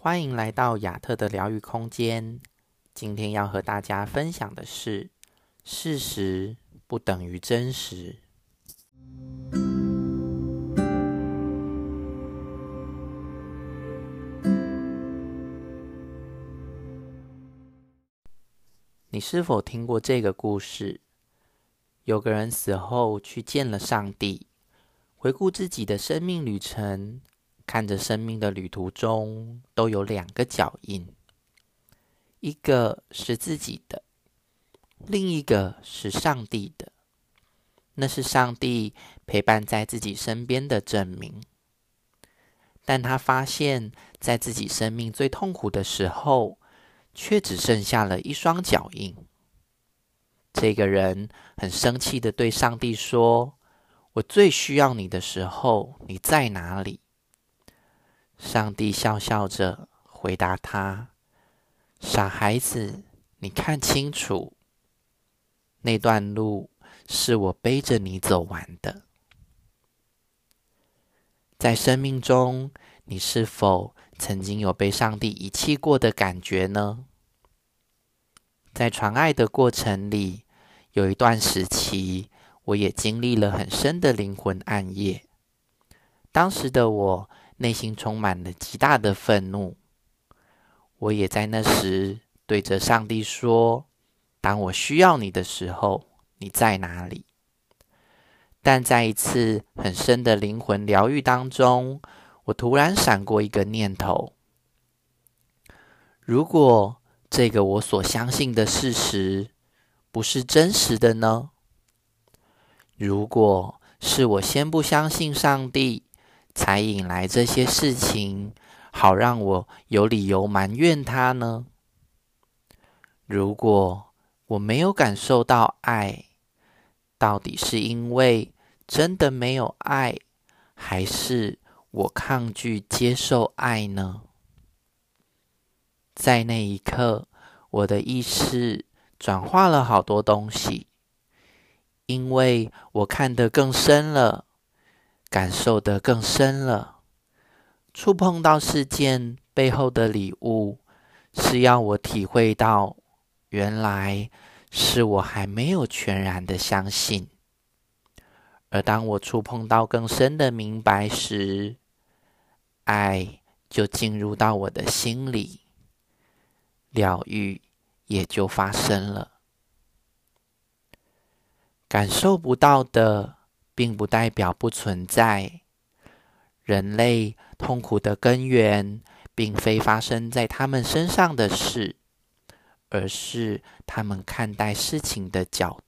欢迎来到亚特的疗愈空间。今天要和大家分享的是：事实不等于真实。你是否听过这个故事？有个人死后去见了上帝，回顾自己的生命旅程。看着生命的旅途中都有两个脚印，一个是自己的，另一个是上帝的。那是上帝陪伴在自己身边的证明。但他发现，在自己生命最痛苦的时候，却只剩下了一双脚印。这个人很生气的对上帝说：“我最需要你的时候，你在哪里？”上帝笑笑着回答他：“傻孩子，你看清楚，那段路是我背着你走完的。在生命中，你是否曾经有被上帝遗弃过的感觉呢？在传爱的过程里，有一段时期，我也经历了很深的灵魂暗夜。当时的我。”内心充满了极大的愤怒，我也在那时对着上帝说：“当我需要你的时候，你在哪里？”但在一次很深的灵魂疗愈当中，我突然闪过一个念头：如果这个我所相信的事实不是真实的呢？如果是我先不相信上帝，才引来这些事情，好让我有理由埋怨他呢？如果我没有感受到爱，到底是因为真的没有爱，还是我抗拒接受爱呢？在那一刻，我的意识转化了好多东西，因为我看得更深了。感受得更深了，触碰到事件背后的礼物，是要我体会到，原来是我还没有全然的相信。而当我触碰到更深的明白时，爱就进入到我的心里，疗愈也就发生了。感受不到的。并不代表不存在。人类痛苦的根源，并非发生在他们身上的事，而是他们看待事情的角。